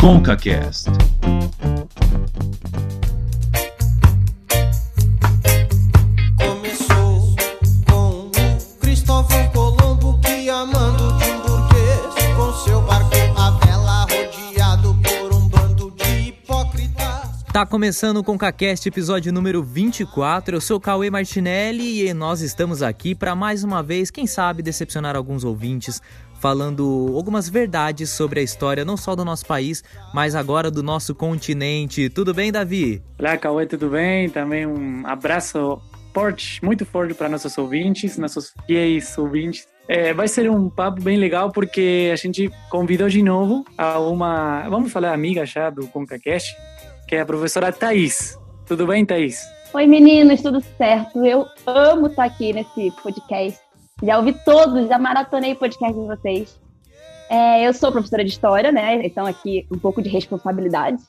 ConcaCast. Começou com o Cristóvão Colombo que amando de um burguês com seu barco à vela rodeado por um bando de hipócritas. Tá começando o ConcaCast, episódio número 24. Eu sou o Cauê Martinelli e nós estamos aqui para mais uma vez, quem sabe, decepcionar alguns ouvintes, falando algumas verdades sobre a história não só do nosso país, mas agora do nosso continente. Tudo bem, Davi? Olá, Cauê, tudo bem? Também um abraço forte, muito forte para nossos ouvintes, nossos fiéis ouvintes. É, vai ser um papo bem legal porque a gente convidou de novo a uma, vamos falar amiga já do ConcaCast, que é a professora Thaís. Tudo bem, Thaís? Oi meninos, tudo certo? Eu amo estar aqui nesse podcast. Já ouvi todos, já maratonei podcast de vocês. É, eu sou professora de história, né? Então aqui um pouco de responsabilidade.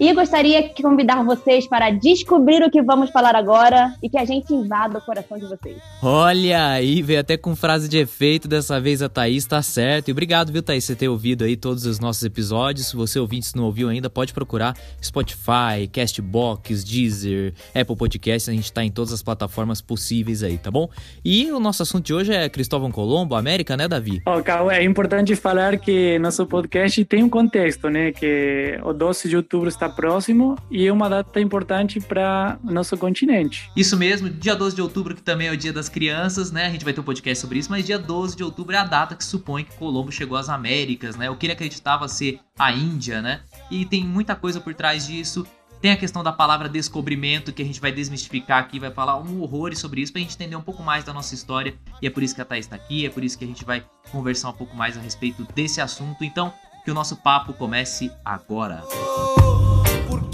E gostaria de convidar vocês para descobrir o que vamos falar agora e que a gente invada o coração de vocês. Olha aí, veio até com frase de efeito, dessa vez a Thaís tá certo. E obrigado, viu, Thaís, por ter ouvido aí todos os nossos episódios. Se você ouvinte se não ouviu ainda, pode procurar Spotify, Castbox, Deezer, Apple Podcasts, a gente tá em todas as plataformas possíveis aí, tá bom? E o nosso assunto de hoje é Cristóvão Colombo, América, né, Davi? Ó, Cauê, é importante falar que nosso podcast tem um contexto, né? Que o 12 de outubro está próximo e é uma data importante para nosso continente. Isso mesmo, dia 12 de outubro, que também é o dia das crianças, né? A gente vai ter um podcast sobre isso, mas dia 12 de outubro é a data que supõe que Colombo chegou às Américas, né? O que ele acreditava ser a Índia, né? E tem muita coisa por trás disso. Tem a questão da palavra descobrimento, que a gente vai desmistificar aqui, vai falar um horror sobre isso, pra gente entender um pouco mais da nossa história. E é por isso que a Thaís tá aqui, é por isso que a gente vai conversar um pouco mais a respeito desse assunto. Então, que o nosso papo comece agora. Por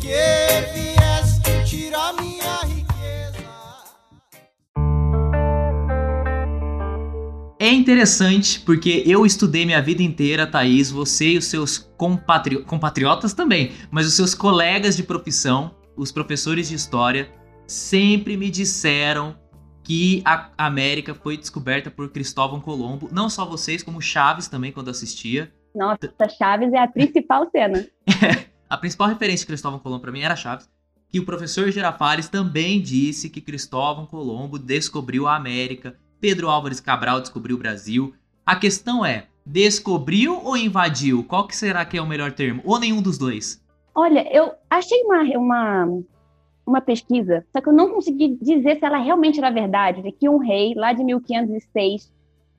que vieste tirar minha riqueza? É interessante porque eu estudei minha vida inteira, Thaís, você e os seus compatri... compatriotas também, mas os seus colegas de profissão, os professores de história, sempre me disseram que a América foi descoberta por Cristóvão Colombo. Não só vocês, como Chaves também, quando assistia. Nossa, Chaves é a principal cena. A principal referência de Cristóvão Colombo para mim era Chaves. Que o professor Girafales também disse que Cristóvão Colombo descobriu a América. Pedro Álvares Cabral descobriu o Brasil. A questão é, descobriu ou invadiu? Qual que será que é o melhor termo? Ou nenhum dos dois? Olha, eu achei uma, uma, uma pesquisa, só que eu não consegui dizer se ela realmente era verdade, de que um rei, lá de 1506,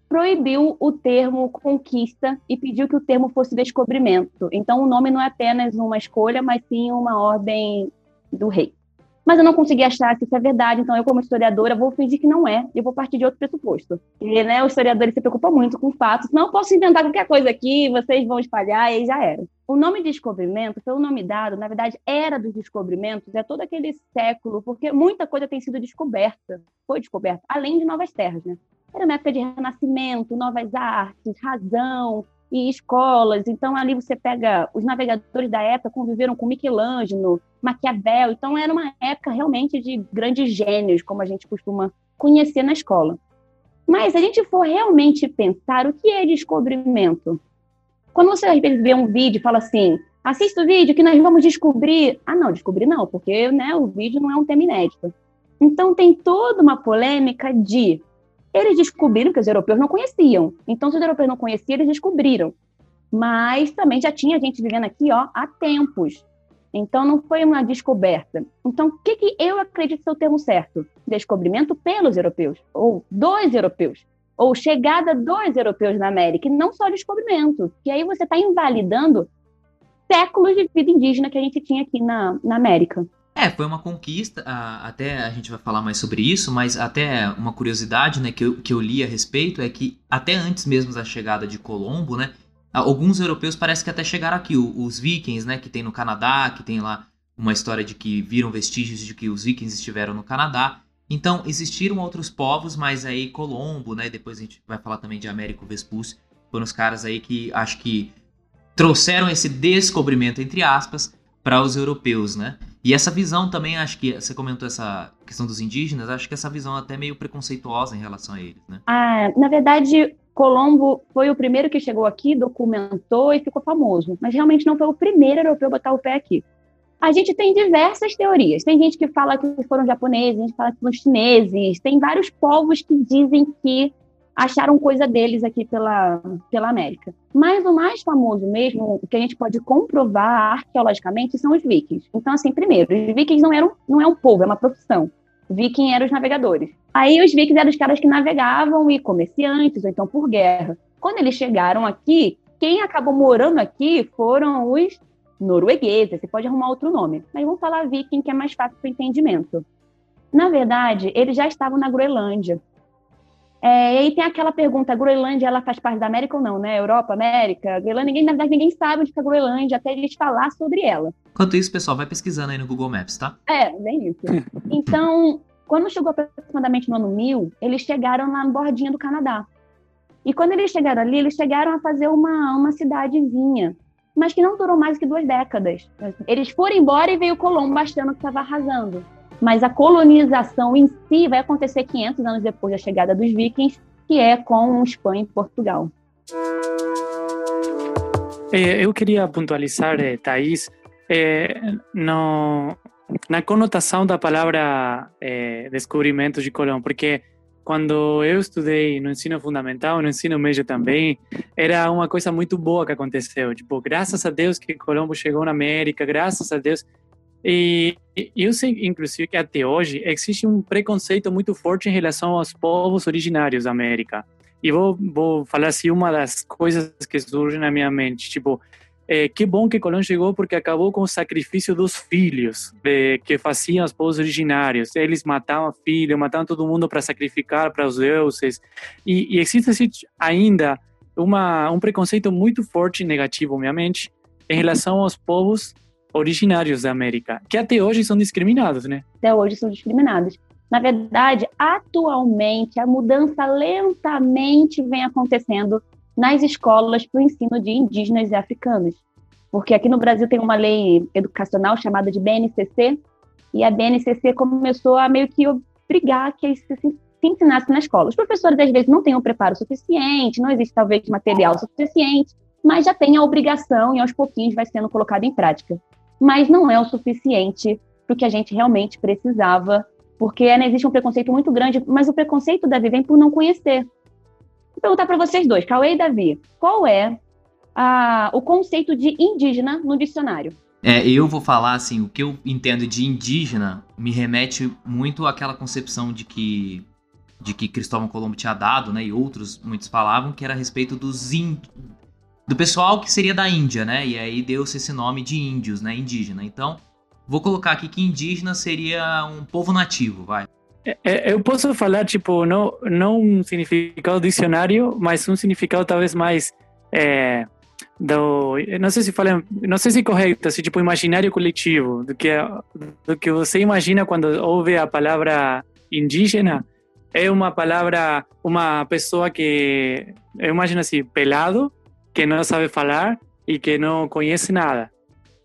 proibiu o termo conquista e pediu que o termo fosse descobrimento. Então, o nome não é apenas uma escolha, mas sim uma ordem do rei. Mas eu não consegui achar se isso é verdade, então eu, como historiadora, vou fingir que não é e vou partir de outro pressuposto. E né, o historiador se preocupa muito com fatos, não posso inventar qualquer coisa aqui, vocês vão espalhar e aí já era. O nome descobrimento foi um nome dado, na verdade, era dos descobrimentos, é todo aquele século, porque muita coisa tem sido descoberta, foi descoberta, além de novas terras, né? Era uma época de renascimento, novas artes, razão e escolas. Então, ali você pega os navegadores da época conviveram com Michelangelo, Maquiavel. Então, era uma época realmente de grandes gênios, como a gente costuma conhecer na escola. Mas, se a gente for realmente pensar, o que é descobrimento? Quando você vê um vídeo e fala assim, assista o vídeo que nós vamos descobrir. Ah, não, descobrir não, porque né, o vídeo não é um tema inédito. Então, tem toda uma polêmica de eles descobriram que os europeus não conheciam. Então, se os europeus não conheciam, eles descobriram. Mas também já tinha gente vivendo aqui ó, há tempos. Então, não foi uma descoberta. Então, o que, que eu acredito ser o termo certo? Descobrimento pelos europeus, ou dos europeus, ou chegada dos europeus na América, e não só descobrimento. Que aí você está invalidando séculos de vida indígena que a gente tinha aqui na, na América. É, foi uma conquista, até a gente vai falar mais sobre isso, mas até uma curiosidade né, que, eu, que eu li a respeito é que até antes mesmo da chegada de Colombo, né, alguns europeus parece que até chegaram aqui, os vikings, né, que tem no Canadá, que tem lá uma história de que viram vestígios de que os vikings estiveram no Canadá. Então, existiram outros povos, mas aí Colombo, né, depois a gente vai falar também de Américo Vespucci, foram os caras aí que acho que trouxeram esse descobrimento, entre aspas, para os europeus, né? E essa visão também, acho que você comentou essa questão dos indígenas, acho que essa visão é até meio preconceituosa em relação a eles, né? Ah, na verdade, Colombo foi o primeiro que chegou aqui, documentou e ficou famoso, mas realmente não foi o primeiro europeu a botar o pé aqui. A gente tem diversas teorias. Tem gente que fala que foram japoneses, gente fala que foram chineses, tem vários povos que dizem que acharam coisa deles aqui pela, pela América. Mas o mais famoso mesmo, que a gente pode comprovar arqueologicamente, são os vikings. Então, assim, primeiro, os vikings não eram não é um povo, é uma profissão. Viking eram os navegadores. Aí os vikings eram os caras que navegavam e comerciantes, ou então por guerra. Quando eles chegaram aqui, quem acabou morando aqui foram os noruegueses, você pode arrumar outro nome, mas vamos falar viking, que é mais fácil para o entendimento. Na verdade, eles já estavam na Groenlândia. É, e aí tem aquela pergunta, a Groenlândia ela faz parte da América ou não, né? Europa, América, Groenlândia, ninguém, na verdade ninguém sabe onde fica a Groenlândia até a gente falar sobre ela. Enquanto isso, pessoal, vai pesquisando aí no Google Maps, tá? É, bem isso. Então, quando chegou aproximadamente no ano 1000, eles chegaram lá no bordinha do Canadá. E quando eles chegaram ali, eles chegaram a fazer uma, uma cidadezinha mas que não durou mais que duas décadas. Eles foram embora e veio Colombo achando que estava arrasando. Mas a colonização em si vai acontecer 500 anos depois da chegada dos vikings, que é com Espanha e Portugal. É, eu queria pontualizar, eh, Thaís, é, no, na conotação da palavra descobrimento de Colombo, porque quando eu estudei no ensino fundamental, no ensino médio também, era uma coisa muito boa que aconteceu. Tipo, graças a Deus que Colombo chegou na América, graças a Deus. E eu sei, inclusive, que até hoje existe um preconceito muito forte em relação aos povos originários da América. E vou, vou falar assim, uma das coisas que surge na minha mente, tipo, é, que bom que Colón chegou porque acabou com o sacrifício dos filhos é, que faziam os povos originários. Eles matavam filhos, matavam todo mundo para sacrificar para os deuses. E, e existe assim, ainda uma, um preconceito muito forte e negativo, obviamente, em relação aos povos originários da América, que até hoje são discriminados, né? Até hoje são discriminados. Na verdade, atualmente, a mudança lentamente vem acontecendo nas escolas para o ensino de indígenas e africanos. Porque aqui no Brasil tem uma lei educacional chamada de BNCC, e a BNCC começou a meio que obrigar que se, se ensinasse na escola. Os professores, às vezes, não têm o preparo suficiente, não existe, talvez, material suficiente, mas já tem a obrigação e, aos pouquinhos, vai sendo colocado em prática. Mas não é o suficiente para o que a gente realmente precisava, porque existe um preconceito muito grande, mas o preconceito deve vir por não conhecer. Vou perguntar para vocês dois, Cauê e Davi, qual é a, o conceito de indígena no dicionário? É, eu vou falar assim, o que eu entendo de indígena me remete muito àquela concepção de que de que Cristóvão Colombo tinha dado, né, e outros muitos falavam que era a respeito dos índios, do pessoal que seria da Índia, né? E aí deu-se esse nome de índios, né, indígena. Então, vou colocar aqui que indígena seria um povo nativo, vai. É, é, eu posso falar, tipo, não, não um significado dicionário, mas um significado talvez mais. É, do, não sei se falei, não sei se é correto, assim, tipo, imaginário coletivo, do que, do que você imagina quando ouve a palavra indígena, é uma palavra, uma pessoa que, eu imagino assim, pelado, que não sabe falar e que não conhece nada.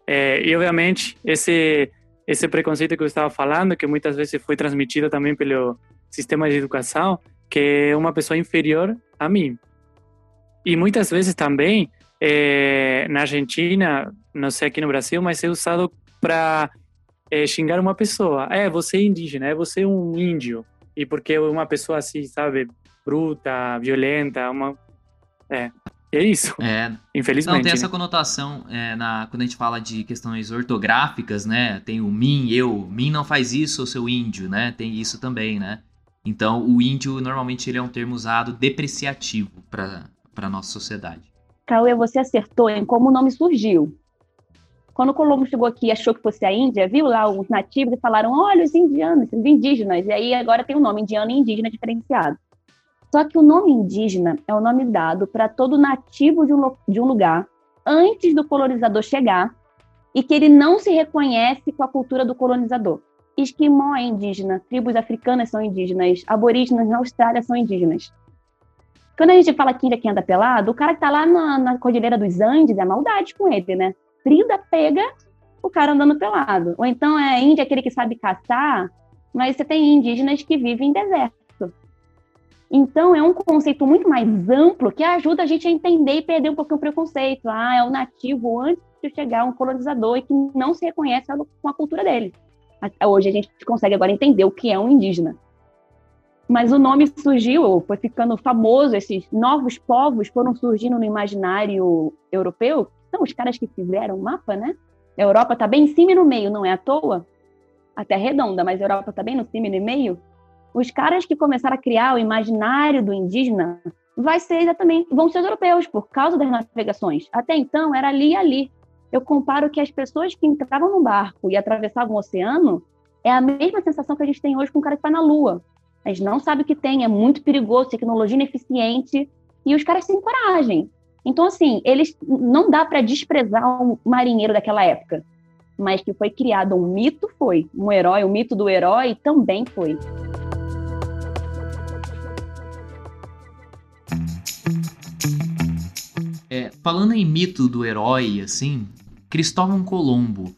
É, e, obviamente, esse esse preconceito que eu estava falando, que muitas vezes foi transmitido também pelo sistema de educação, que é uma pessoa inferior a mim. E muitas vezes também, é, na Argentina, não sei aqui no Brasil, mas é usado para é, xingar uma pessoa. É, você é indígena, é você um índio. E porque uma pessoa assim, sabe, bruta, violenta, uma... É, é isso. É. Infelizmente. Não, tem essa né? conotação é, na, quando a gente fala de questões ortográficas, né? Tem o mim, eu. Mim não faz isso, o seu índio, né? Tem isso também, né? Então, o índio, normalmente, ele é um termo usado depreciativo para a nossa sociedade. Cauê, você acertou em como o nome surgiu. Quando o Colombo chegou aqui e achou que fosse a Índia, viu lá os nativos e falaram: olha, os indianos, os indígenas. E aí agora tem o um nome indiano e indígena diferenciado. Só que o nome indígena é o nome dado para todo nativo de um, de um lugar antes do colonizador chegar e que ele não se reconhece com a cultura do colonizador. Esquimó é indígena, tribos africanas são indígenas, aborígenes na Austrália são indígenas. Quando a gente fala que índia que anda pelado, o cara que tá lá na, na Cordilheira dos Andes é maldade com ele, né? Frida pega o cara andando pelado. Ou então é índia aquele que sabe caçar, mas você tem indígenas que vivem em deserto. Então, é um conceito muito mais amplo que ajuda a gente a entender e perder um pouquinho o preconceito. Ah, é o nativo antes de chegar um colonizador e que não se reconhece com a cultura dele. Hoje a gente consegue agora entender o que é um indígena. Mas o nome surgiu, foi ficando famoso, esses novos povos foram surgindo no imaginário europeu. São os caras que fizeram o mapa, né? A Europa está bem em cima e no meio, não é à toa? A Terra é redonda, mas a Europa está bem no cima e no meio. Os caras que começaram a criar o imaginário do indígena vai ser exatamente, vão ser os europeus, por causa das navegações. Até então, era ali e ali. Eu comparo que as pessoas que entravam no barco e atravessavam o oceano é a mesma sensação que a gente tem hoje com o cara que vai na Lua. A gente não sabe o que tem, é muito perigoso, tecnologia ineficiente, e os caras têm coragem. Então, assim, eles não dá para desprezar o marinheiro daquela época, mas que foi criado um mito, foi. Um herói, o mito do herói também foi. É, falando em mito do herói, assim, Cristóvão Colombo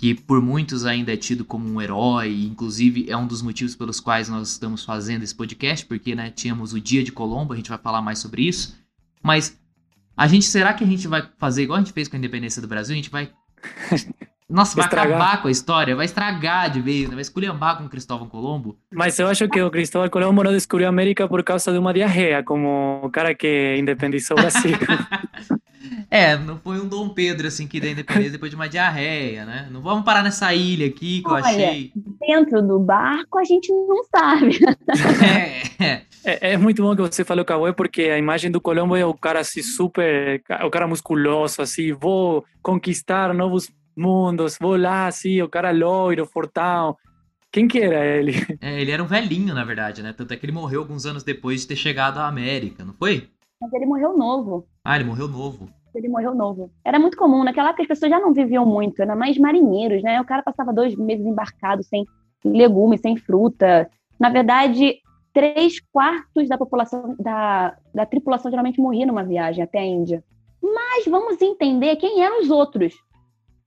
que por muitos ainda é tido como um herói, inclusive é um dos motivos pelos quais nós estamos fazendo esse podcast, porque né, tínhamos o Dia de Colombo, a gente vai falar mais sobre isso. Mas a gente, será que a gente vai fazer igual a gente fez com a independência do Brasil? A gente vai. Nossa, vai acabar com a história, vai estragar de vez, né? vai esculhambar com Cristóvão Colombo. Mas eu acho que o Cristóvão Colombo não descobriu a América por causa de uma diarreia, como o cara que independizou o Brasil. É, não foi um Dom Pedro assim que deu independência depois de uma diarreia, né? Não vamos parar nessa ilha aqui que Olha, eu achei. Dentro do barco a gente não sabe. É, é, é muito bom que você falou, Cauê, porque a imagem do Colombo é o cara assim super, o cara musculoso, assim, vou conquistar novos mundos, vou lá, assim, o cara loiro, fortão. Quem que era ele? É, ele era um velhinho, na verdade, né? Tanto é que ele morreu alguns anos depois de ter chegado à América, não foi? Mas ele morreu novo. Ah, ele morreu novo. Ele morreu novo. Era muito comum, naquela época as pessoas já não viviam muito, era mais marinheiros, né? O cara passava dois meses embarcado sem legumes, sem fruta. Na verdade, três quartos da população, da, da tripulação geralmente morria numa viagem até a Índia. Mas vamos entender quem eram os outros.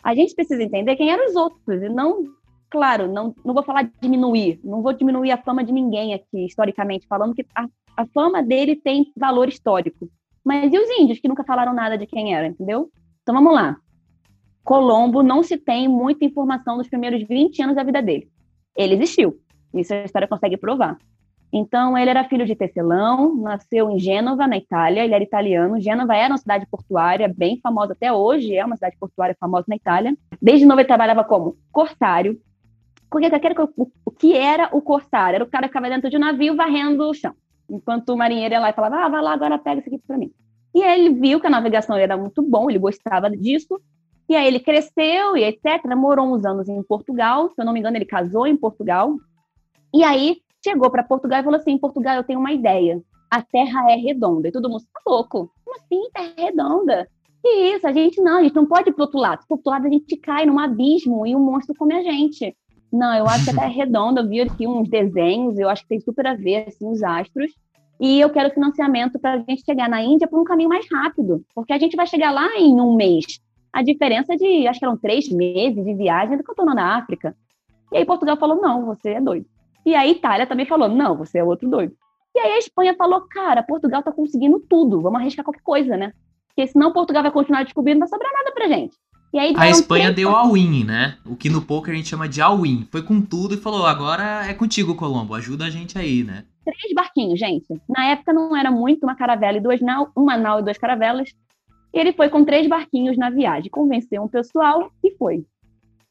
A gente precisa entender quem eram os outros e não, claro, não, não vou falar diminuir, não vou diminuir a fama de ninguém aqui, historicamente falando, que a, a fama dele tem valor histórico. Mas e os índios que nunca falaram nada de quem era, entendeu? Então vamos lá. Colombo não se tem muita informação dos primeiros 20 anos da vida dele. Ele existiu. Isso a história consegue provar. Então, ele era filho de tecelão, nasceu em Gênova, na Itália, ele era italiano. Gênova era uma cidade portuária bem famosa até hoje, é uma cidade portuária famosa na Itália. Desde novo ele trabalhava como corsário. O que era o corsário? Era o cara que ficava dentro de um navio varrendo o chão. Enquanto o marinheiro ia lá e falava, ah, vai lá, agora pega isso aqui para mim. E aí ele viu que a navegação era muito bom, ele gostava disso, e aí ele cresceu e etc. Morou uns anos em Portugal, se eu não me engano, ele casou em Portugal. E aí chegou para Portugal e falou assim: em Portugal eu tenho uma ideia. A Terra é redonda. E todo mundo está louco. Como assim, Terra é redonda? Que isso? A gente não, a gente não pode ir pro outro lado. Pro outro lado a gente cai num abismo e um monstro come a gente. Não, eu acho que a Terra é redonda. Eu vi aqui uns desenhos, eu acho que tem super a ver, assim, os astros. E eu quero financiamento para a gente chegar na Índia por um caminho mais rápido, porque a gente vai chegar lá em um mês. A diferença de, acho que eram três meses de viagem do que eu estou na África. E aí Portugal falou, não, você é doido. E a Itália também falou, não, você é outro doido. E aí a Espanha falou, cara, Portugal está conseguindo tudo, vamos arriscar qualquer coisa, né? Porque senão Portugal vai continuar descobrindo, não vai sobrar nada pra gente. A Espanha deu all-in, né? O que no poker a gente chama de all-in. Foi com tudo e falou, agora é contigo, Colombo, ajuda a gente aí, né? três barquinhos, gente. Na época não era muito, uma caravela e duas nau, uma nau e duas caravelas. E ele foi com três barquinhos na viagem, convenceu um pessoal e foi.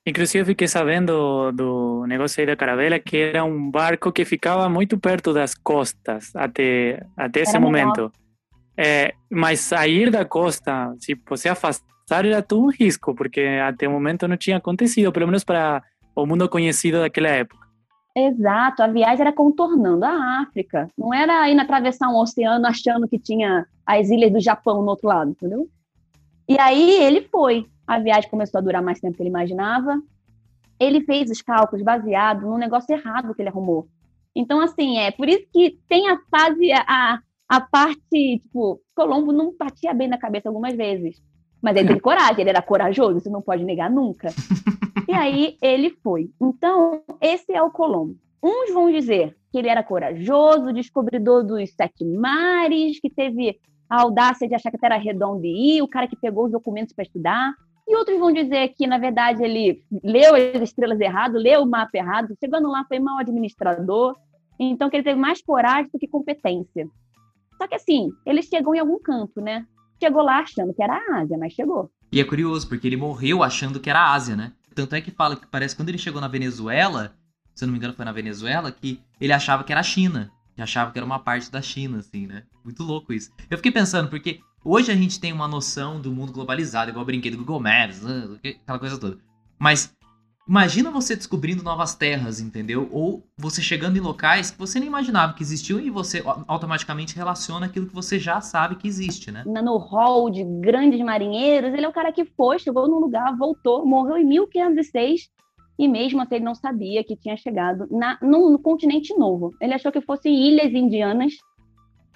Inclusive, fiquei sabendo do negócio aí da caravela que era um barco que ficava muito perto das costas até, até esse momento. É, mas sair da costa, se você afastar, era tudo risco, porque até o momento não tinha acontecido, pelo menos para o mundo conhecido daquela época. Exato, a viagem era contornando a África, não era indo atravessar um oceano achando que tinha as ilhas do Japão no outro lado, entendeu? E aí ele foi. A viagem começou a durar mais tempo que ele imaginava. Ele fez os cálculos baseado num negócio errado que ele arrumou. Então, assim, é por isso que tem a fase, a, a parte, tipo, Colombo não batia bem na cabeça algumas vezes. Mas ele teve coragem, ele era corajoso, você não pode negar nunca. e aí ele foi. Então, esse é o Colombo. Uns vão dizer que ele era corajoso, descobridor dos sete mares, que teve a audácia de achar que a Terra redonda e ir, o cara que pegou os documentos para estudar. E outros vão dizer que, na verdade, ele leu as estrelas errado, leu o mapa errado, chegando lá foi mau administrador, então que ele teve mais coragem do que competência. Só que assim, ele chegou em algum canto, né? Chegou lá achando que era a Ásia, mas chegou. E é curioso, porque ele morreu achando que era a Ásia, né? Tanto é que fala que parece que quando ele chegou na Venezuela, se eu não me engano foi na Venezuela, que ele achava que era a China. Que achava que era uma parte da China, assim, né? Muito louco isso. Eu fiquei pensando, porque hoje a gente tem uma noção do mundo globalizado, igual o brinquedo Google Maps, né? aquela coisa toda. Mas Imagina você descobrindo novas terras, entendeu? Ou você chegando em locais que você nem imaginava que existiam e você automaticamente relaciona aquilo que você já sabe que existe, né? No hall de grandes marinheiros, ele é o cara que foi, chegou num lugar, voltou, morreu em 1506 e mesmo assim ele não sabia que tinha chegado na, no, no continente novo. Ele achou que fossem ilhas indianas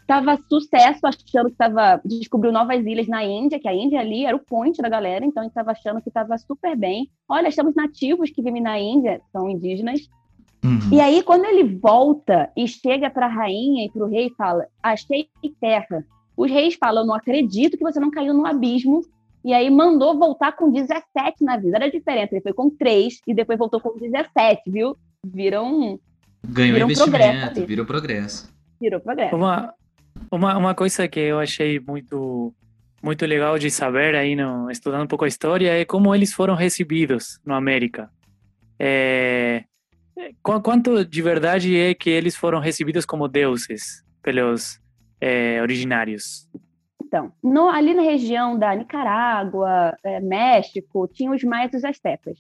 Tava sucesso, achando que estava descobriu novas ilhas na Índia, que a Índia ali era o point da galera, então a gente estava achando que estava super bem. Olha, estamos nativos que vivem na Índia, são indígenas. Uhum. E aí, quando ele volta e chega para a rainha e para o rei, fala: Achei terra. Os reis falam: Não acredito que você não caiu no abismo. E aí mandou voltar com 17 na vida. Era diferente, ele foi com 3 e depois voltou com 17, viu? Viram. Ganhou viram investimento, progresso virou progresso. Virou progresso. Uma, uma, uma coisa que eu achei muito muito legal de saber aí, no, estudando um pouco a história, é como eles foram recebidos no América. É, quanto de verdade é que eles foram recebidos como deuses pelos é, originários? Então, no, ali na região da Nicarágua, é, México, tinha os maias e os astecas,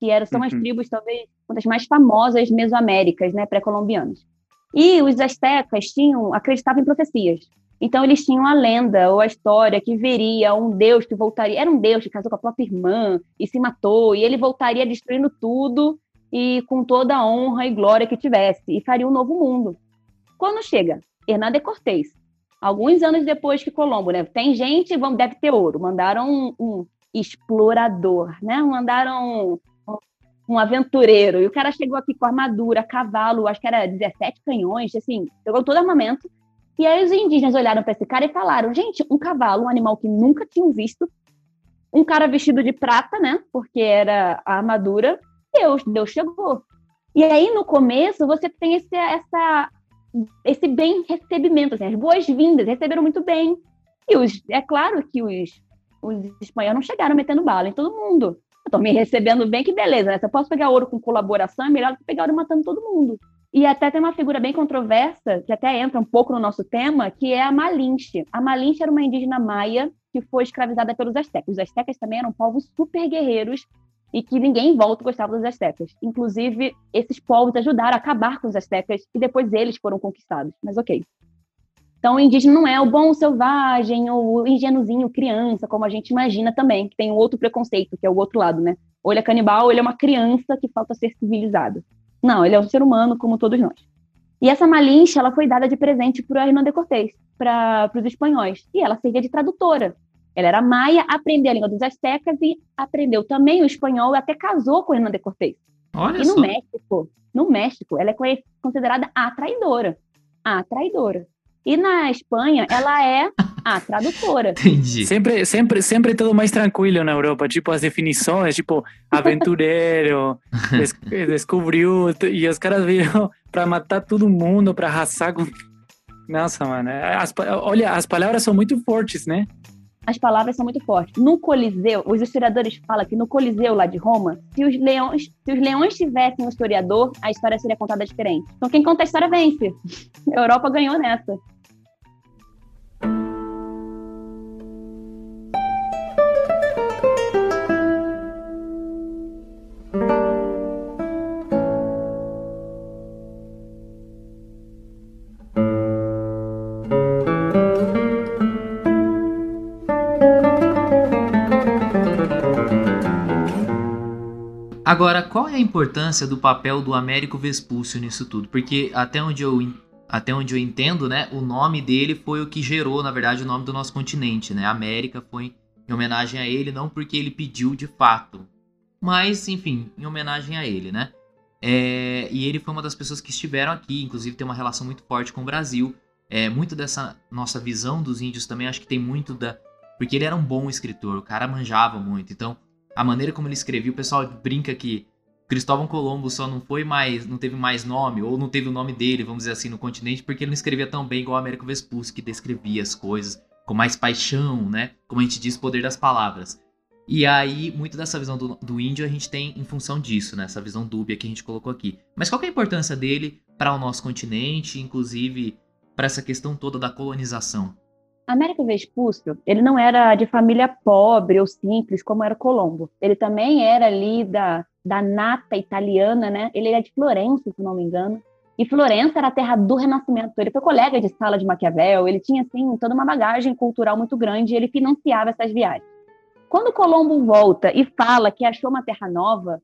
que eram, são uhum. as tribos talvez uma das mais famosas mesoaméricas, né, pré-colombianas. E os astecas tinham, acreditavam em profecias. Então eles tinham a lenda ou a história que veria um deus que voltaria, era um deus que casou com a própria irmã e se matou, e ele voltaria destruindo tudo e com toda a honra e glória que tivesse e faria um novo mundo. Quando chega Hernán de Cortés, alguns anos depois que Colombo, né? Tem gente, vamos, deve ter ouro, mandaram um, um explorador, né? Mandaram um aventureiro. E o cara chegou aqui com armadura, cavalo, acho que era 17 canhões, assim, pegou todo armamento. E aí os indígenas olharam para esse cara e falaram: gente, um cavalo, um animal que nunca tinham visto, um cara vestido de prata, né? Porque era a armadura. Deus, Deus chegou. E aí no começo você tem esse, essa, esse bem recebimento, assim, as boas-vindas, receberam muito bem. E os, é claro que os, os espanhóis não chegaram metendo bala em todo mundo estou me recebendo bem, que beleza, né? Se eu posso pegar ouro com colaboração, é melhor do que pegar ouro matando todo mundo. E até tem uma figura bem controversa, que até entra um pouco no nosso tema, que é a Malinche. A Malinche era uma indígena maia que foi escravizada pelos astecas. Os astecas também eram povos super guerreiros e que ninguém em volta gostava dos astecas. Inclusive, esses povos ajudaram a acabar com os astecas e depois eles foram conquistados. Mas ok. Então, o indígena não é o bom selvagem, ou o ingênuozinho, criança, como a gente imagina também, que tem um outro preconceito, que é o outro lado, né? Ou ele é canibal, ou ele é uma criança que falta ser civilizado. Não, ele é um ser humano como todos nós. E essa Malinche, ela foi dada de presente para Hernán de Cortés, para os espanhóis. E ela servia de tradutora. Ela era maia, aprendeu a língua dos astecas e aprendeu também o espanhol e até casou com Hernán de Cortés. Olha e no só. México, no México, ela é considerada a traidora. A traidora. E na Espanha, ela é a tradutora. Entendi. Sempre, sempre, sempre tudo mais tranquilo na Europa. Tipo, as definições, tipo, aventureiro, des descobriu, e os caras viram para matar todo mundo, para arrasar com... Nossa, mano. As, olha, as palavras são muito fortes, né? As palavras são muito fortes. No Coliseu, os historiadores falam que no Coliseu lá de Roma, se os leões, se os leões tivessem um historiador, a história seria contada diferente. Então quem conta a história vence. A Europa ganhou nessa. Agora, qual é a importância do papel do Américo Vespúcio nisso tudo? Porque até onde eu até onde eu entendo, né, o nome dele foi o que gerou, na verdade, o nome do nosso continente, né? América foi em homenagem a ele, não porque ele pediu de fato, mas enfim, em homenagem a ele, né? É, e ele foi uma das pessoas que estiveram aqui, inclusive tem uma relação muito forte com o Brasil. É, muito dessa nossa visão dos índios também acho que tem muito da. Porque ele era um bom escritor, o cara manjava muito. Então, a maneira como ele escrevia, o pessoal brinca que Cristóvão Colombo só não foi mais, não teve mais nome, ou não teve o nome dele, vamos dizer assim, no continente, porque ele não escrevia tão bem igual Américo Vespucci, que descrevia as coisas com mais paixão, né? Como a gente diz, poder das palavras. E aí, muito dessa visão do, do índio a gente tem em função disso, né? Essa visão dúbia que a gente colocou aqui. Mas qual é a importância dele para o nosso continente, inclusive para essa questão toda da colonização? Américo Vespúcio, ele não era de família pobre ou simples como era Colombo. Ele também era ali da, da nata italiana, né? Ele era de Florença, se não me engano. E Florença era a terra do Renascimento. Ele foi colega de sala de Maquiavel, ele tinha, assim, toda uma bagagem cultural muito grande e ele financiava essas viagens. Quando Colombo volta e fala que achou uma terra nova,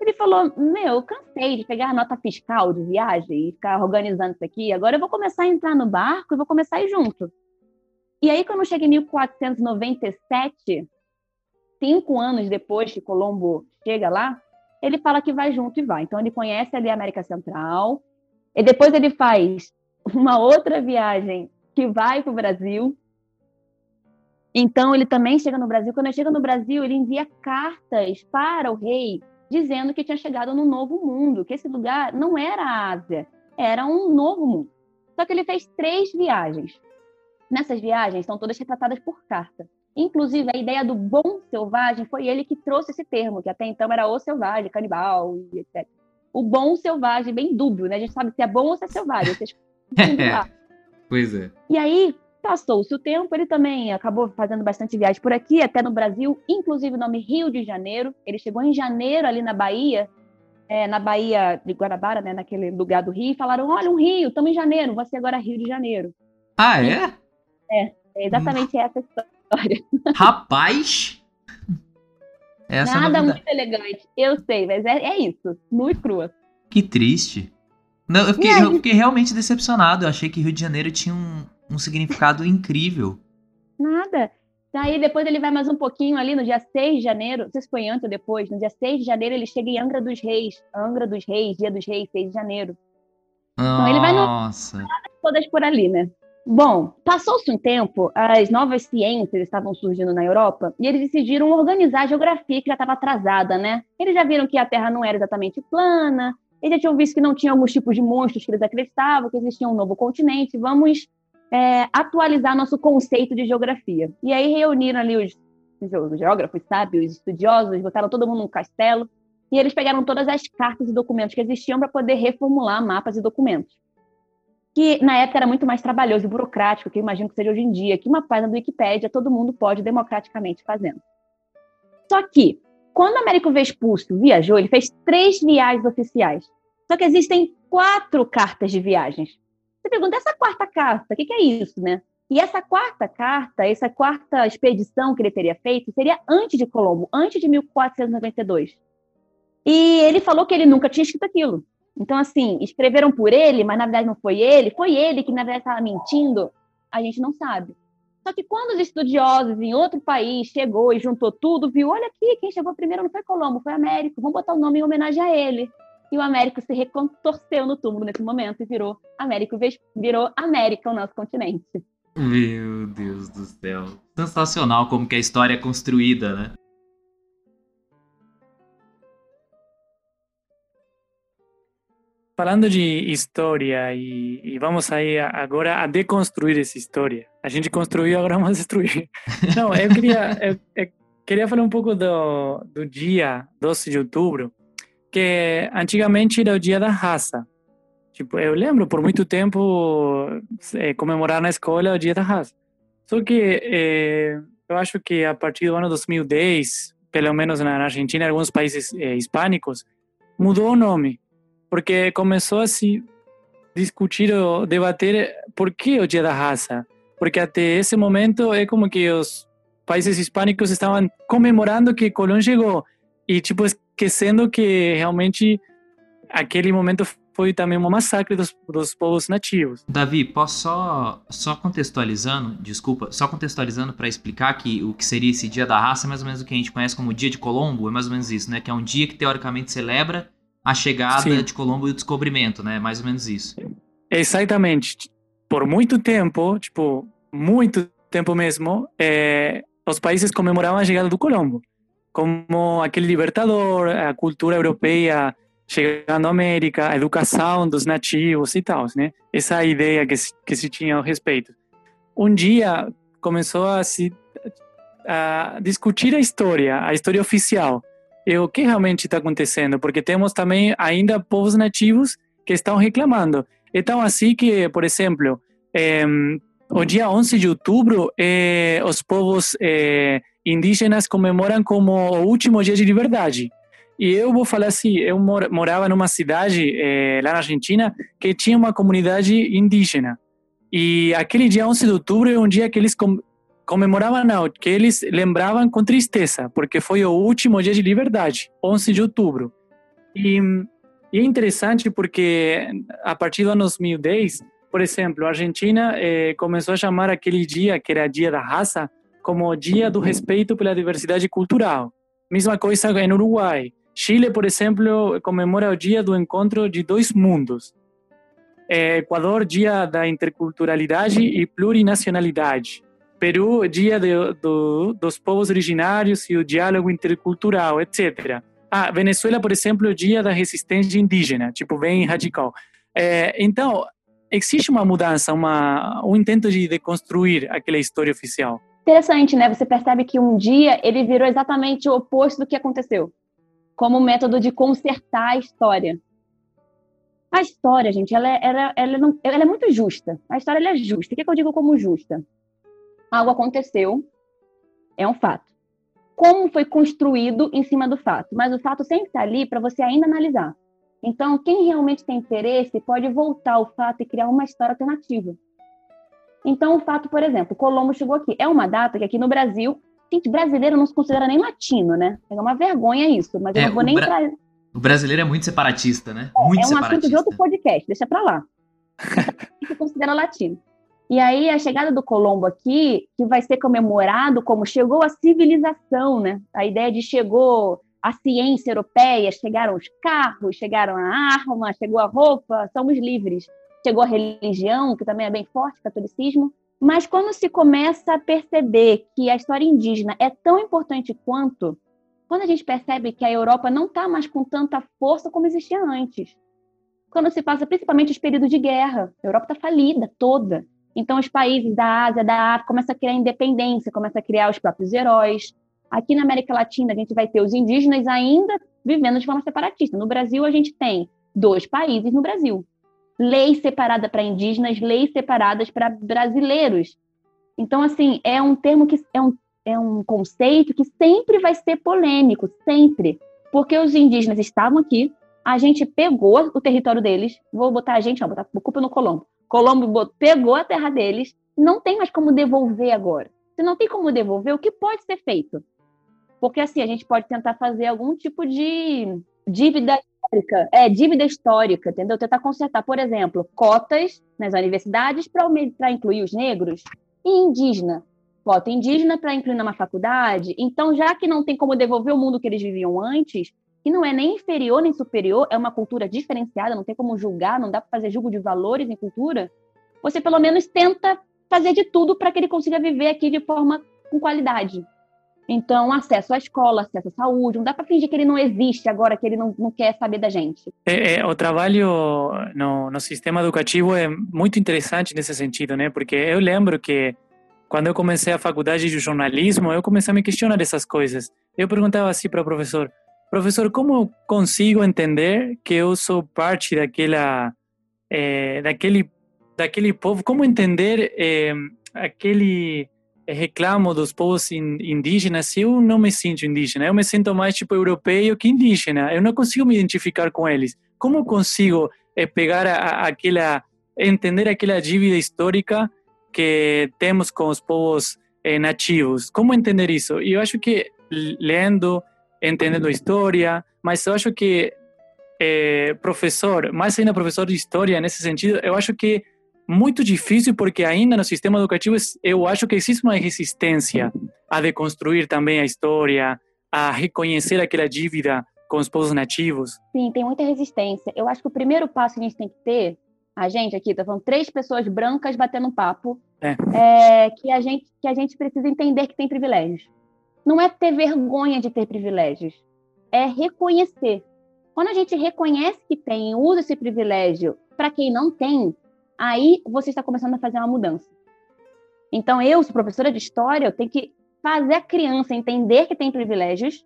ele falou: Meu, eu cansei de pegar nota fiscal de viagem e ficar organizando isso aqui. Agora eu vou começar a entrar no barco e vou começar a ir junto. E aí, quando chega em 1497, cinco anos depois que Colombo chega lá, ele fala que vai junto e vai. Então, ele conhece ali a América Central, e depois ele faz uma outra viagem que vai para o Brasil. Então, ele também chega no Brasil. Quando ele chega no Brasil, ele envia cartas para o rei dizendo que tinha chegado num novo mundo, que esse lugar não era a Ásia, era um novo mundo. Só que ele fez três viagens. Nessas viagens, são todas retratadas por carta. Inclusive, a ideia do bom selvagem foi ele que trouxe esse termo, que até então era o selvagem, canibal, etc. O bom selvagem, bem dúbio, né? A gente sabe se é bom ou se é selvagem. pois é. E aí, passou-se o tempo, ele também acabou fazendo bastante viagem por aqui, até no Brasil, inclusive o nome Rio de Janeiro. Ele chegou em janeiro ali na Bahia, é, na Bahia de Guarabara, né, naquele lugar do Rio, e falaram: Olha, um rio, estamos em janeiro, você agora é Rio de Janeiro. Ah, é? É, é exatamente hum. essa história. Rapaz! Essa Nada muito elegante. Eu sei, mas é, é isso. Nu e crua. Que triste. Não, eu, fiquei, eu fiquei realmente decepcionado. Eu achei que Rio de Janeiro tinha um, um significado incrível. Nada. Daí depois ele vai mais um pouquinho ali no dia 6 de janeiro, não sei se foi antes ou depois, no dia 6 de janeiro ele chega em Angra dos Reis. Angra dos Reis, Dia dos Reis, 6 de janeiro. Nossa. Então ele vai no... todas por ali, né? Bom, passou-se um tempo, as novas ciências estavam surgindo na Europa e eles decidiram organizar a geografia que já estava atrasada, né? Eles já viram que a Terra não era exatamente plana, eles já tinham visto que não tinha alguns tipos de monstros que eles acreditavam, que existia um novo continente. Vamos é, atualizar nosso conceito de geografia. E aí reuniram ali os, os geógrafos, sabe, os estudiosos, botaram todo mundo num castelo e eles pegaram todas as cartas e documentos que existiam para poder reformular mapas e documentos que na época era muito mais trabalhoso e burocrático, que eu imagino que seja hoje em dia, que uma página do Wikipédia todo mundo pode democraticamente fazendo. Só que, quando Américo Vespúcio viajou, ele fez três viagens oficiais. Só que existem quatro cartas de viagens. Você pergunta, essa quarta carta, o que, que é isso, né? E essa quarta carta, essa quarta expedição que ele teria feito, seria antes de Colombo, antes de 1492. E ele falou que ele nunca tinha escrito aquilo. Então, assim, escreveram por ele, mas na verdade não foi ele, foi ele que na verdade estava mentindo, a gente não sabe. Só que quando os estudiosos em outro país chegou e juntou tudo, viu, olha aqui, quem chegou primeiro não foi Colombo, foi Américo, vamos botar o nome em homenagem a ele. E o Américo se recontorceu no túmulo nesse momento e virou Américo, virou América, o nosso continente. Meu Deus do céu. Sensacional como que a história é construída, né? Falando de história e, e, vamos aí agora a deconstruir essa história. A gente construiu, agora vamos destruir. Não, eu queria, eu, eu queria falar um pouco do, do dia 12 de outubro, que antigamente era o dia da raça. Tipo, eu lembro por muito tempo é, comemorar na escola o dia da raça. Só que é, eu acho que a partir do ano 2010, pelo menos na Argentina e alguns países é, hispânicos, mudou o nome porque começou a se discutir ou debater por que o Dia da Raça. Porque até esse momento é como que os países hispânicos estavam comemorando que Colón chegou e tipo esquecendo que realmente aquele momento foi também um massacre dos, dos povos nativos. Davi, posso só, só contextualizando, desculpa, só contextualizando para explicar que o que seria esse Dia da Raça é mais ou menos o que a gente conhece como Dia de Colombo, é mais ou menos isso, né? Que é um dia que teoricamente celebra a chegada Sim. de Colombo e o descobrimento, né? Mais ou menos isso. Exatamente. Por muito tempo, tipo, muito tempo mesmo, é, os países comemoravam a chegada do Colombo, como aquele libertador, a cultura europeia chegando à América, a educação dos nativos e tal, né? Essa ideia que se, que se tinha a respeito. Um dia começou a se a discutir a história, a história oficial e o que realmente está acontecendo, porque temos também ainda povos nativos que estão reclamando. Então, assim que, por exemplo, é, o dia 11 de outubro, é, os povos é, indígenas comemoram como o último dia de liberdade. E eu vou falar assim, eu morava numa cidade lá na Argentina que tinha uma comunidade indígena. E aquele dia 11 de outubro é um dia que eles comemoravam não, que eles lembravam com tristeza, porque foi o último dia de liberdade, 11 de outubro. E, e é interessante porque a partir do ano 2010, por exemplo, a Argentina eh, começou a chamar aquele dia, que era dia da raça, como dia do respeito pela diversidade cultural. Mesma coisa em Uruguai. Chile, por exemplo, comemora o dia do encontro de dois mundos. Eh, Equador, dia da interculturalidade e plurinacionalidade. Peru, Dia de, do, dos Povos Originários e o Diálogo Intercultural, etc. Ah, Venezuela, por exemplo, Dia da Resistência Indígena, tipo, bem radical. É, então, existe uma mudança, uma, um intento de deconstruir aquela história oficial. Interessante, né? Você percebe que um dia ele virou exatamente o oposto do que aconteceu, como método de consertar a história. A história, gente, ela, é, ela, ela, não, ela é muito justa. A história é justa. O que, é que eu digo como justa? Algo aconteceu, é um fato. Como foi construído em cima do fato, mas o fato sempre está ali para você ainda analisar. Então, quem realmente tem interesse pode voltar ao fato e criar uma história alternativa. Então, o fato, por exemplo, Colombo chegou aqui. É uma data que aqui no Brasil, gente, brasileiro não se considera nem latino, né? É uma vergonha isso, mas é, eu não vou nem bra... O brasileiro é muito separatista, né? É, muito é um assunto de outro podcast, deixa para lá. se considera latino. E aí a chegada do Colombo aqui, que vai ser comemorado como chegou a civilização, né? A ideia de chegou a ciência europeia, chegaram os carros, chegaram a arma, chegou a roupa, somos livres. Chegou a religião, que também é bem forte, catolicismo. Mas quando se começa a perceber que a história indígena é tão importante quanto, quando a gente percebe que a Europa não está mais com tanta força como existia antes. Quando se passa principalmente os períodos de guerra, a Europa está falida toda. Então, os países da Ásia, da África, começam a criar independência, começam a criar os próprios heróis. Aqui na América Latina, a gente vai ter os indígenas ainda vivendo de forma separatista. No Brasil, a gente tem dois países no Brasil. Lei separada para indígenas, leis separadas para brasileiros. Então, assim, é um termo que é um, é um conceito que sempre vai ser polêmico, sempre. Porque os indígenas estavam aqui, a gente pegou o território deles, vou botar a gente, não, botar culpa no Colombo. Colombo pegou a terra deles, não tem mais como devolver agora. Se não tem como devolver, o que pode ser feito? Porque assim, a gente pode tentar fazer algum tipo de dívida histórica. É, dívida histórica, entendeu? Tentar consertar, por exemplo, cotas nas universidades para incluir os negros e indígena. Cota indígena para incluir numa faculdade. Então, já que não tem como devolver o mundo que eles viviam antes, que não é nem inferior nem superior, é uma cultura diferenciada, não tem como julgar, não dá para fazer julgo de valores em cultura, você pelo menos tenta fazer de tudo para que ele consiga viver aqui de forma com qualidade. Então, acesso à escola, acesso à saúde, não dá para fingir que ele não existe agora, que ele não, não quer saber da gente. É, é, o trabalho no, no sistema educativo é muito interessante nesse sentido, né? Porque eu lembro que quando eu comecei a faculdade de jornalismo, eu comecei a me questionar essas coisas. Eu perguntava assim para o professor, Professor, como consigo entender que eu sou parte daquela, é, daquele, daquele povo? Como entender é, aquele reclamo dos povos indígenas se eu não me sinto indígena? Eu me sinto mais tipo europeu que indígena. Eu não consigo me identificar com eles. Como consigo é, pegar a, aquela, entender aquela dívida histórica que temos com os povos nativos? Como entender isso? E eu acho que lendo entendendo história, mas eu acho que é, professor, mais ainda professor de história nesse sentido, eu acho que muito difícil porque ainda no sistema educativo eu acho que existe uma resistência a deconstruir também a história, a reconhecer aquela dívida com os povos nativos? Sim, tem muita resistência. Eu acho que o primeiro passo que a gente tem que ter, a gente aqui, tá falando três pessoas brancas batendo papo, É. é que, a gente, que a gente precisa entender que tem privilégios. Não é ter vergonha de ter privilégios, é reconhecer. Quando a gente reconhece que tem usa esse privilégio para quem não tem, aí você está começando a fazer uma mudança. Então, eu, sou professora de história, eu tenho que fazer a criança entender que tem privilégios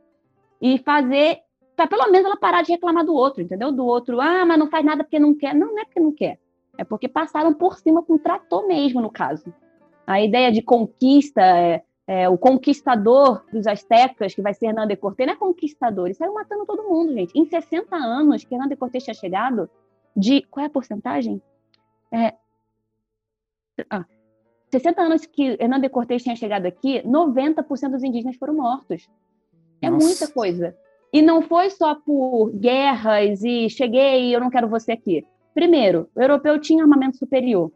e fazer para pelo menos ela parar de reclamar do outro, entendeu? Do outro, ah, mas não faz nada porque não quer. Não, não é porque não quer. É porque passaram por cima com trator mesmo, no caso. A ideia de conquista, é, é, o conquistador dos astecas, que vai ser Hernando de Cortés, não é conquistador, ele saiu matando todo mundo, gente. Em 60 anos que Hernando de Cortés tinha chegado, de. Qual é a porcentagem? É, ah, 60 anos que Hernando de Cortés tinha chegado aqui, 90% dos indígenas foram mortos. É Nossa. muita coisa. E não foi só por guerras e cheguei e eu não quero você aqui. Primeiro, o europeu tinha armamento superior.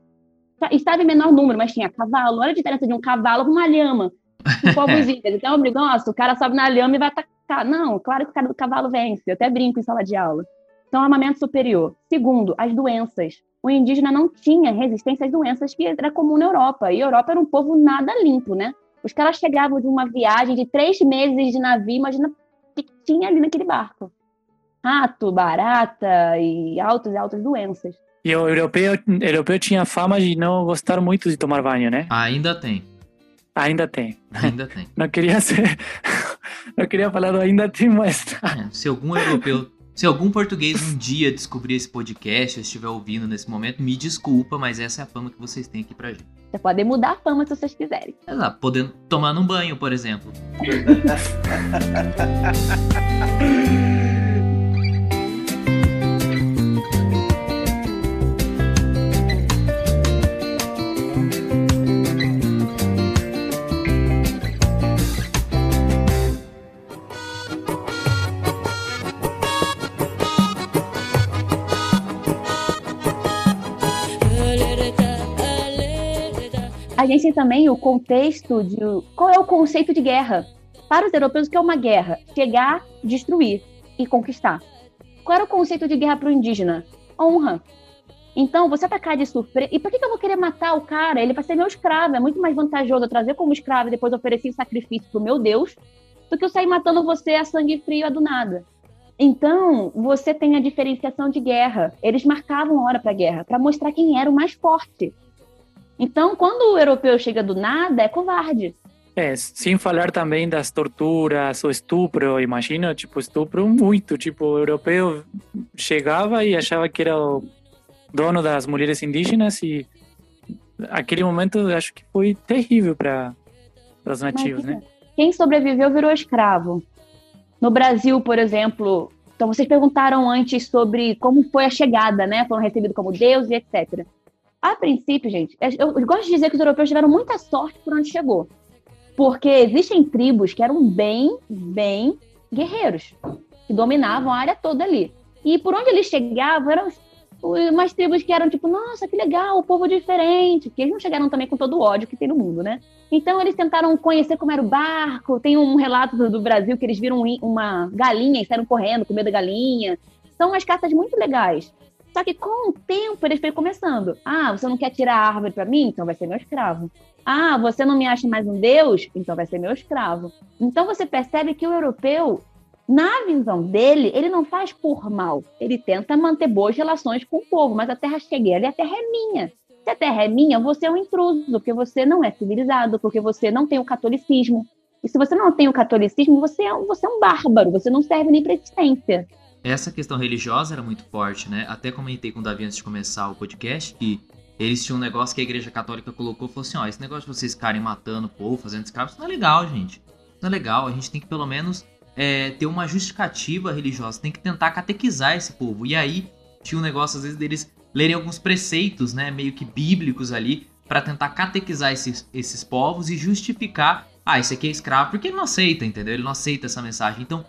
Estava em menor número, mas tinha cavalo. Olha a diferença de um cavalo para uma lhama. Povos índios. Então, eu brigo, nossa, o cara sobe na lhama e vai atacar. Não, claro que o cara do cavalo vence. Eu até brinco em sala de aula. Então, armamento superior. Segundo, as doenças. O indígena não tinha resistência às doenças que era comum na Europa. E a Europa era um povo nada limpo, né? Os caras chegavam de uma viagem de três meses de navio, imagina o que tinha ali naquele barco. Rato, barata e altas e altas doenças. E o europeu, europeu tinha fama de não gostar muito de tomar banho, né? Ainda tem. Ainda tem. Ainda tem. Não queria ser. Não queria falar do ainda tem, mas. É, se algum europeu, se algum português um dia descobrir esse podcast ou estiver ouvindo nesse momento, me desculpa, mas essa é a fama que vocês têm aqui pra gente. Vocês podem mudar a fama se vocês quiserem. Exato, podendo tomar num banho, por exemplo. A gente tem também o contexto de qual é o conceito de guerra. Para os europeus, o que é uma guerra? Chegar, destruir e conquistar. Qual era o conceito de guerra para o indígena? Honra. Então, você atacar de surpresa. E por que que eu vou querer matar o cara? Ele vai ser meu escravo. É muito mais vantajoso eu trazer como escravo e depois oferecer sacrifício pro meu Deus do que eu sair matando você a sangue frio a do nada. Então, você tem a diferenciação de guerra. Eles marcavam hora para guerra para mostrar quem era o mais forte. Então, quando o europeu chega do nada, é covarde. É, sem falar também das torturas, o estupro, imagina, tipo, estupro muito, tipo, o europeu chegava e achava que era o dono das mulheres indígenas e aquele momento eu acho que foi terrível para os nativos, né? Quem sobreviveu virou escravo. No Brasil, por exemplo, então vocês perguntaram antes sobre como foi a chegada, né? Foram recebidos como Deus e etc. A princípio, gente, eu, eu gosto de dizer que os europeus tiveram muita sorte por onde chegou. Porque existem tribos que eram bem, bem guerreiros, que dominavam a área toda ali. E por onde eles chegavam, eram umas tribos que eram tipo, nossa, que legal, o povo diferente. Porque eles não chegaram também com todo o ódio que tem no mundo, né? Então eles tentaram conhecer como era o barco. Tem um relato do, Brasil que eles viram um- uma galinha e saíram correndo com medo da galinha. São umas cartas muito legais. Só que com o tempo eles foram começando. Ah, você não quer tirar a árvore para mim? Então vai ser meu escravo. Ah, você não me acha mais um deus? Então vai ser meu escravo. Então você percebe que o europeu, na visão dele, ele não faz por mal. Ele tenta manter boas relações com o povo, mas a terra cheguei ali, a terra é minha. Se a terra é minha, você é um intruso, porque você não é civilizado, porque você não tem o catolicismo. E se você não tem o catolicismo, você é, um- você é um bárbaro, você não serve nem para existência. Essa questão religiosa era muito forte, né? Até comentei com o Davi antes de começar o podcast que eles tinham um negócio que a igreja católica colocou, falou assim, ó, esse negócio de vocês ficarem matando o povo, fazendo escravos, isso não é legal, gente. Isso não é legal, a gente tem que pelo menos é, ter uma justificativa religiosa, tem que tentar catequizar esse povo. E aí tinha um negócio, às vezes, deles lerem alguns preceitos, né, meio que bíblicos ali, para tentar catequizar esses, esses povos e justificar, ah, esse aqui é escravo, porque ele não aceita, entendeu? Ele não aceita essa mensagem. Então,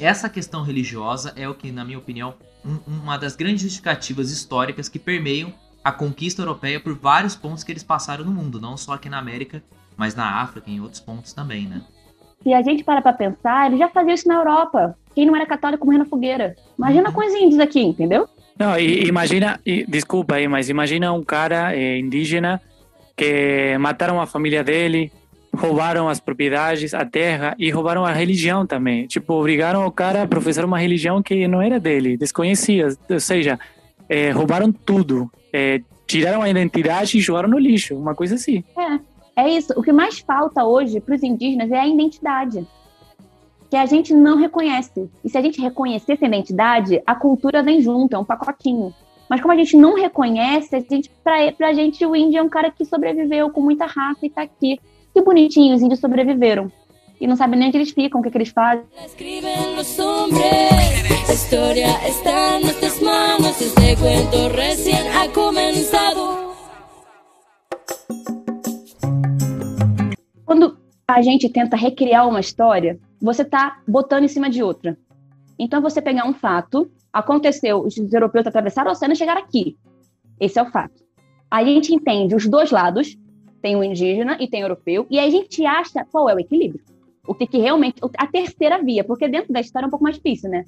essa questão religiosa é o que, na minha opinião, um- uma das grandes justificativas históricas que permeiam a conquista europeia por vários pontos que eles passaram no mundo, não só aqui na América, mas na África e em outros pontos também, né? Se a gente para para pensar, eles já faziam isso na Europa. quem não era católico morrendo na fogueira. Imagina com os índios aqui, entendeu? Não, e, imagina, e, desculpa aí, mas imagina um cara é, indígena que mataram a família dele, roubaram as propriedades, a terra e roubaram a religião também. Tipo, obrigaram o cara a professar uma religião que não era dele, desconhecia. Ou seja, é, roubaram tudo. É, tiraram a identidade e jogaram no lixo, uma coisa assim. É, é isso. O que mais falta hoje para os indígenas é a identidade. Que a gente não reconhece. E se a gente reconhecer essa identidade, a cultura vem junto, é um pacotinho. Mas como a gente não reconhece, a gente, pra, pra gente o índio é um cara que sobreviveu com muita raça e tá aqui. Que bonitinho, os índios sobreviveram. E não sabem nem onde eles ficam, o que, que eles fazem. Quando a gente tenta recriar uma história, você está botando em cima de outra. Então, você pegar um fato, aconteceu, os europeus atravessaram o oceano e chegaram aqui. Esse é o fato. Aí a gente entende os dois lados, tem o indígena e tem o europeu, e aí a gente acha qual é o equilíbrio. O que, que realmente. A terceira via, porque dentro da história é um pouco mais difícil, né?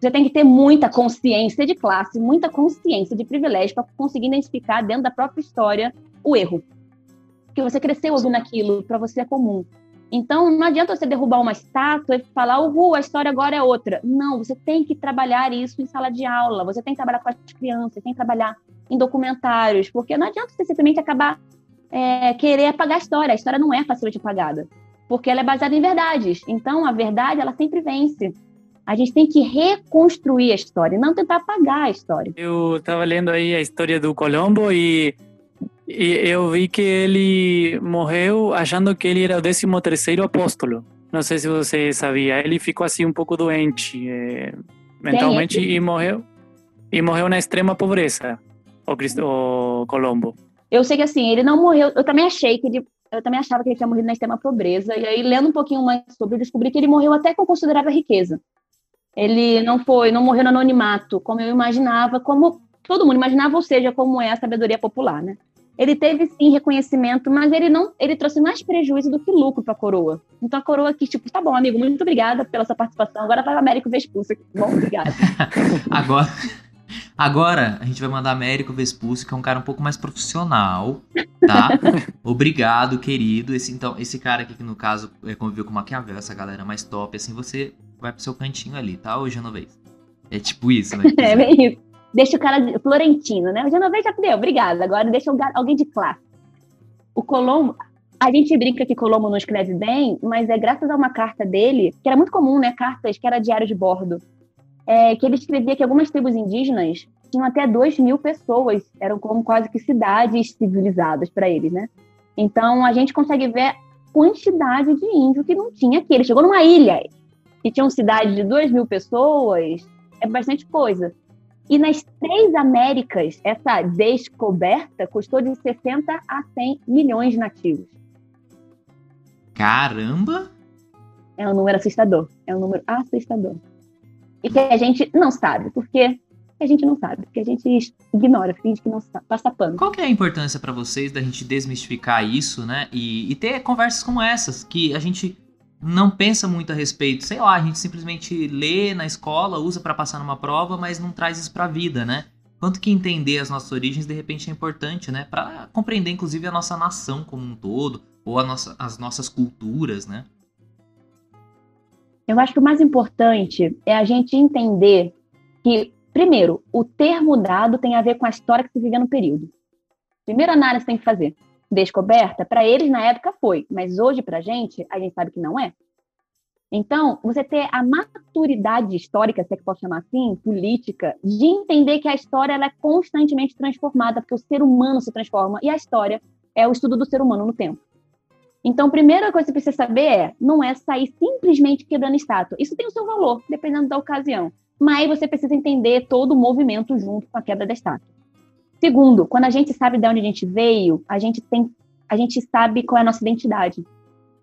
Você tem que ter muita consciência de classe, muita consciência de privilégio para conseguir identificar dentro da própria história o erro. Porque você cresceu ouvindo aquilo, para você é comum. Então, não adianta você derrubar uma estátua e falar, uhul, a história agora é outra. Não, você tem que trabalhar isso em sala de aula, você tem que trabalhar com as crianças, tem que trabalhar em documentários, porque não adianta você simplesmente acabar é, querer apagar a história. A história não é facilmente apagada, porque ela é baseada em verdades. Então, a verdade, ela sempre vence. A gente tem que reconstruir a história, não tentar apagar a história. Eu estava lendo aí a história do Colombo e, e eu vi que ele morreu achando que ele era o 13 terceiro apóstolo. Não sei se você sabia. Ele ficou assim um pouco doente é, mentalmente e morreu e morreu na extrema pobreza. O, Cristo, o Colombo. Eu sei que assim, ele não morreu. Eu também achei que ele. Eu também achava que ele tinha morrido na extrema pobreza. E aí, lendo um pouquinho mais sobre, eu descobri que ele morreu até com considerável riqueza. Ele não foi, não morreu no anonimato, como eu imaginava, como todo mundo imaginava, ou seja, como é a sabedoria popular, né? Ele teve sim reconhecimento, mas ele não, ele trouxe mais prejuízo do que lucro para a coroa. Então a coroa aqui, tipo, tá bom, amigo, muito obrigada pela sua participação. Agora vai o Américo Vespúcio. Bom, obrigada. Agora, agora a gente vai mandar Américo Vespúcio, que é um cara um pouco mais profissional, tá? Obrigado, querido. Esse, então, esse cara aqui, que no caso é, conviveu com Maquiavel, essa galera mais top, assim, você vai pro seu cantinho ali, tá? Ô, Genovez. É tipo isso, né? É bem isso. Deixa o cara florentino, né? O Genovese já deu, obrigada. Agora deixa alguém de classe. O Colombo, a gente brinca que Colombo não escreve bem, mas é graças a uma carta dele, que era muito comum, né? Cartas que era diário de bordo, é, que ele escrevia que algumas tribos indígenas tinham até 2 mil pessoas, eram como quase que cidades civilizadas para eles, né? Então a gente consegue ver quantidade de índio que não tinha aqui. Ele chegou numa ilha que tinha uma cidade de 2 mil pessoas, é bastante coisa. E nas três Américas, essa descoberta custou de 60 a 100 milhões de nativos. Caramba! É um número assustador. É um número assustador. E que a gente não sabe. Porque a gente não sabe. Porque a gente ignora, finge que não sabe, passa pano. Qual que é a importância pra vocês da gente desmistificar isso, né? E, e ter conversas como essas, que a gente não pensa muito a respeito. Sei lá, a gente simplesmente lê na escola, usa pra passar numa prova, mas não traz isso pra vida, né? Quanto que entender as nossas origens, de repente, é importante, né? Pra compreender, inclusive, a nossa nação como um todo, ou a nossa, as nossas culturas, né? Eu acho que o mais importante é a gente entender que, primeiro, o termo dado tem a ver com a história que se vivia no período. Primeira análise que tem que fazer. Descoberta, para eles na época foi, mas hoje para a gente, a gente sabe que não é. Então, você ter a maturidade histórica, se é que posso chamar assim, política, de entender que a história ela é constantemente transformada, porque o ser humano se transforma e a história é o estudo do ser humano no tempo. Então, a primeira coisa que você precisa saber é, não é sair simplesmente quebrando estátua. Isso tem o seu valor, dependendo da ocasião. Mas você precisa entender todo o movimento junto com a quebra da estátua. Segundo, quando a gente sabe de onde a gente veio, a gente tem, a gente sabe qual é a nossa identidade.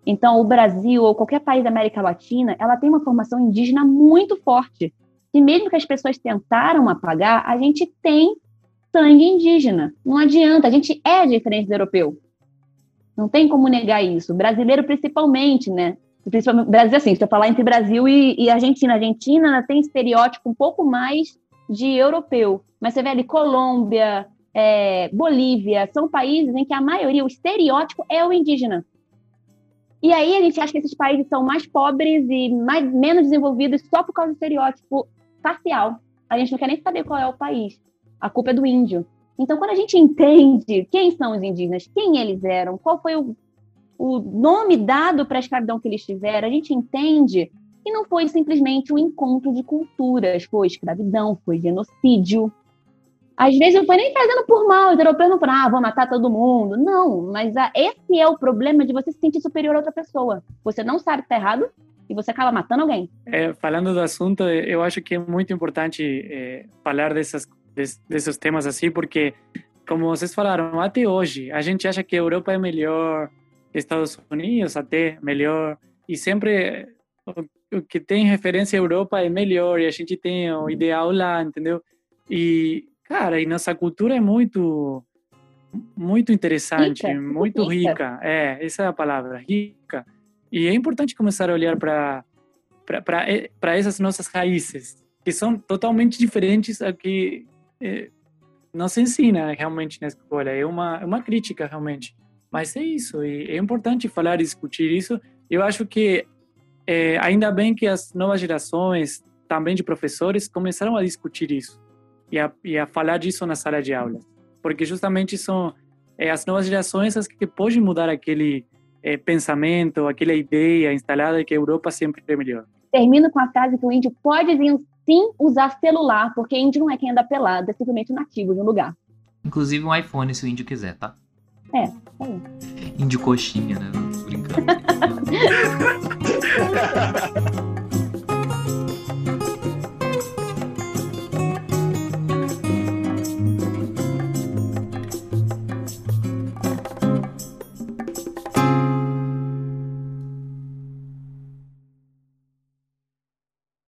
Então, o Brasil ou qualquer país da América Latina, ela tem uma formação indígena muito forte. E mesmo que as pessoas tentaram apagar, a gente tem sangue indígena. Não adianta, a gente é diferente do europeu. Não tem como negar isso. Brasileiro, principalmente, né? Principalmente Brasil, assim, se eu falar entre Brasil e, e Argentina. Argentina tem estereótipo um pouco mais de europeu. Mas você vê ali Colômbia, é, Bolívia, são países em que a maioria, o estereótipo é o indígena. E aí a gente acha que esses países são mais pobres e mais, menos desenvolvidos só por causa do estereótipo facial. A gente não quer nem saber qual é o país. A culpa é do índio. Então, quando a gente entende quem são os indígenas, quem eles eram, qual foi o, o nome dado para a escravidão que eles tiveram, a gente entende que não foi simplesmente um encontro de culturas, foi escravidão, foi genocídio. Às vezes não foi nem fazendo por mal, os europeus não falaram, ah, vou matar todo mundo. Não, mas a, esse é o problema de você se sentir superior a outra pessoa. Você não sabe que está errado e você acaba matando alguém. É, falando do assunto, eu acho que é muito importante é, falar dessas desses temas assim, porque, como vocês falaram, até hoje, a gente acha que a Europa é melhor, Estados Unidos até melhor, e sempre o que tem referência à Europa é melhor, e a gente tem o ideal lá, entendeu? E, cara, e nossa cultura é muito muito interessante, rica, muito rica. rica. É, essa é a palavra, rica. E é importante começar a olhar para para essas nossas raízes, que são totalmente diferentes a que não se ensina realmente na escola. É uma, é uma crítica realmente. Mas é isso, e é importante falar e discutir isso. Eu acho que é, ainda bem que as novas gerações, também de professores, começaram a discutir isso e a, e a falar disso na sala de aula. Porque justamente são é, as novas gerações as que podem mudar aquele é, pensamento, aquela ideia instalada de que a Europa sempre é melhor. Termino com a frase que o índio pode sim usar celular, porque índio não é quem anda pelado, é simplesmente nativo de um lugar. Inclusive um iPhone se o índio quiser, tá? É, é. Índio coxinha, né? Brincando.